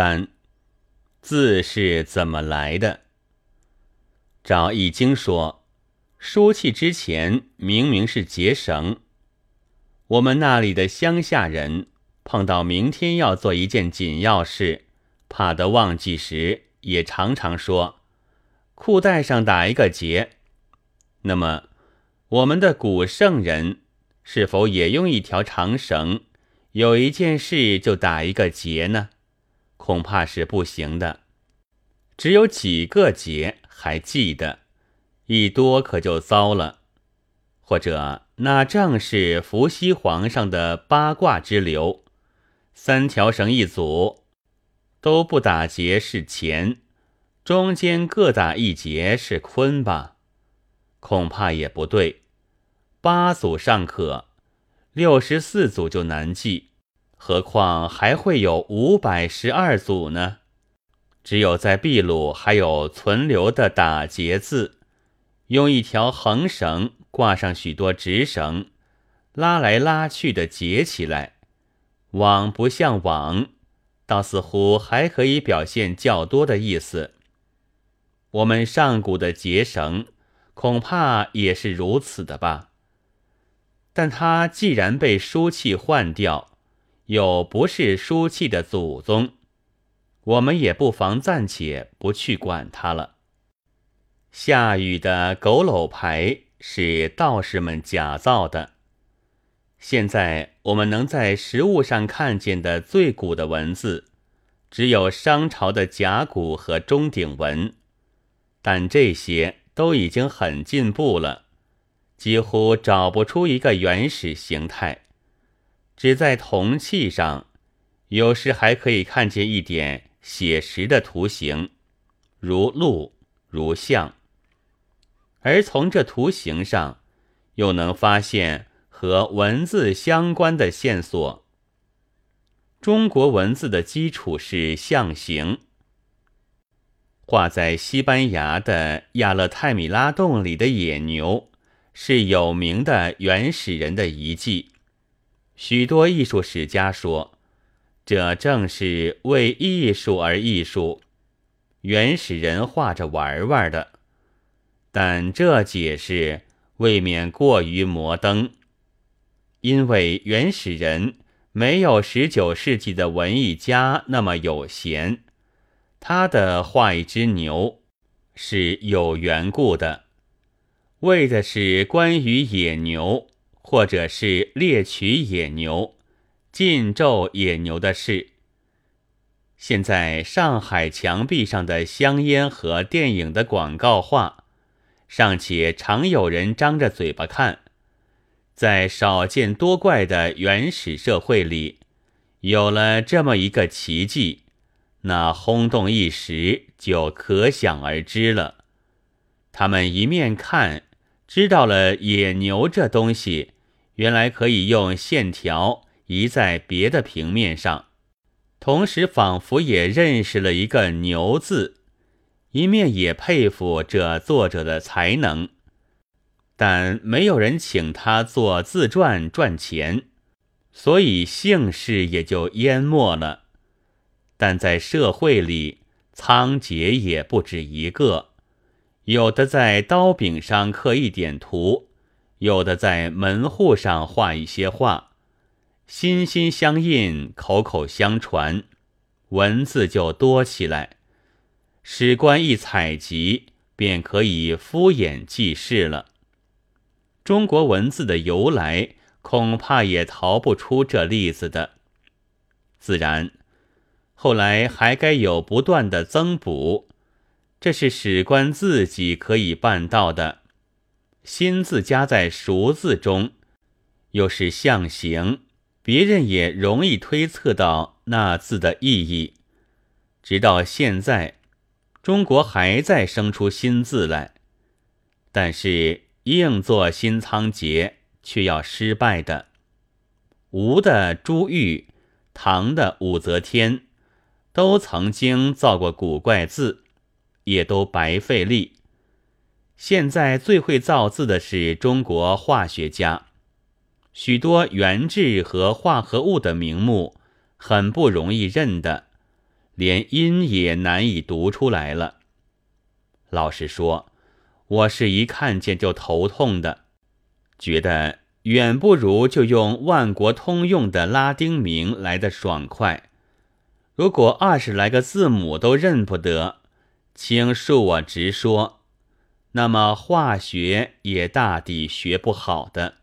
三字是怎么来的？照《易经》说，书契之前明明是结绳。我们那里的乡下人碰到明天要做一件紧要事，怕得忘记时，也常常说裤带上打一个结。那么，我们的古圣人是否也用一条长绳？有一件事就打一个结呢，恐怕是不行的。只有几个结还记得，一多可就糟了。或者那正是伏羲皇上的八卦之流，三条绳一组，都不打结是乾，中间各打一结是坤吧？恐怕也不对。八组尚可。六十四组就难记，何况还会有五百十二组呢？只有在秘鲁还有存留的打结字，用一条横绳挂上许多直绳，拉来拉去的结起来，网不像网，倒似乎还可以表现较多的意思。我们上古的结绳，恐怕也是如此的吧。但它既然被书契换掉，又不是书契的祖宗，我们也不妨暂且不去管他了。夏禹的佝偻牌是道士们假造的。现在我们能在实物上看见的最古的文字，只有商朝的甲骨和钟鼎文，但这些都已经很进步了。几乎找不出一个原始形态，只在铜器上，有时还可以看见一点写实的图形，如鹿、如象。而从这图形上，又能发现和文字相关的线索。中国文字的基础是象形，画在西班牙的亚勒泰米拉洞里的野牛。是有名的原始人的遗迹，许多艺术史家说，这正是为艺术而艺术，原始人画着玩玩的。但这解释未免过于摩登，因为原始人没有十九世纪的文艺家那么有闲，他的画一只牛是有缘故的。为的是关于野牛，或者是猎取野牛、禁咒野牛的事。现在上海墙壁上的香烟和电影的广告画，尚且常有人张着嘴巴看。在少见多怪的原始社会里，有了这么一个奇迹，那轰动一时就可想而知了。他们一面看。知道了野牛这东西，原来可以用线条移在别的平面上，同时仿佛也认识了一个“牛”字，一面也佩服这作者的才能。但没有人请他做自传赚钱，所以姓氏也就淹没了。但在社会里，仓颉也不止一个。有的在刀柄上刻一点图，有的在门户上画一些画，心心相印，口口相传，文字就多起来。史官一采集，便可以敷衍记事了。中国文字的由来，恐怕也逃不出这例子的。自然，后来还该有不断的增补。这是史官自己可以办到的。新字加在熟字中，又是象形，别人也容易推测到那字的意义。直到现在，中国还在生出新字来，但是硬做新仓颉却要失败的。吴的朱玉，唐的武则天，都曾经造过古怪字。也都白费力。现在最会造字的是中国化学家，许多原质和化合物的名目很不容易认的，连音也难以读出来了。老实说，我是一看见就头痛的，觉得远不如就用万国通用的拉丁名来的爽快。如果二十来个字母都认不得，请恕我直说，那么化学也大抵学不好的。